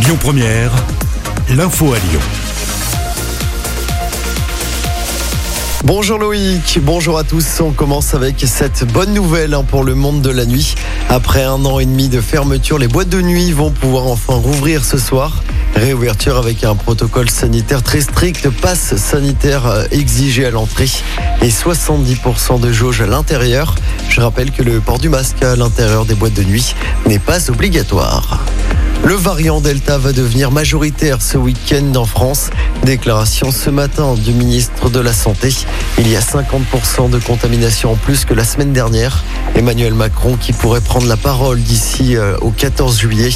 Lyon Première, l'info à Lyon. Bonjour Loïc, bonjour à tous. On commence avec cette bonne nouvelle hein, pour le monde de la nuit. Après un an et demi de fermeture, les boîtes de nuit vont pouvoir enfin rouvrir ce soir. Réouverture avec un protocole sanitaire très strict, passe sanitaire euh, exigé à l'entrée et 70% de jauge à l'intérieur. Je rappelle que le port du masque à l'intérieur des boîtes de nuit n'est pas obligatoire. Le variant Delta va devenir majoritaire ce week-end en France. Déclaration ce matin du ministre de la Santé. Il y a 50% de contamination en plus que la semaine dernière. Emmanuel Macron qui pourrait prendre la parole d'ici euh, au 14 juillet.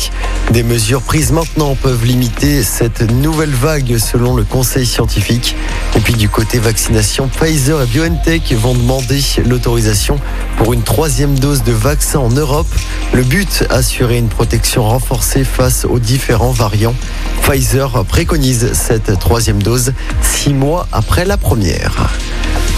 Des mesures prises maintenant peuvent limiter cette nouvelle vague selon le conseil scientifique. Et puis du côté vaccination, Pfizer et BioNTech vont demander l'autorisation pour une troisième dose de vaccin en Europe. Le but, assurer une protection renforcée face aux différents variants. Pfizer préconise cette troisième dose six mois après la première.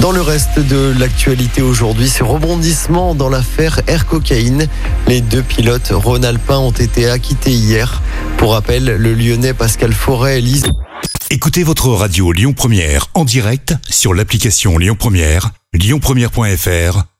Dans le reste de l'actualité aujourd'hui, ce rebondissement dans l'affaire Air Cocaïne. Les deux pilotes Rhône-Alpin ont été acquittés hier. Pour rappel, le lyonnais Pascal Forêt lise. Écoutez votre radio Lyon Première en direct sur l'application Lyon Première, lyonpremière.fr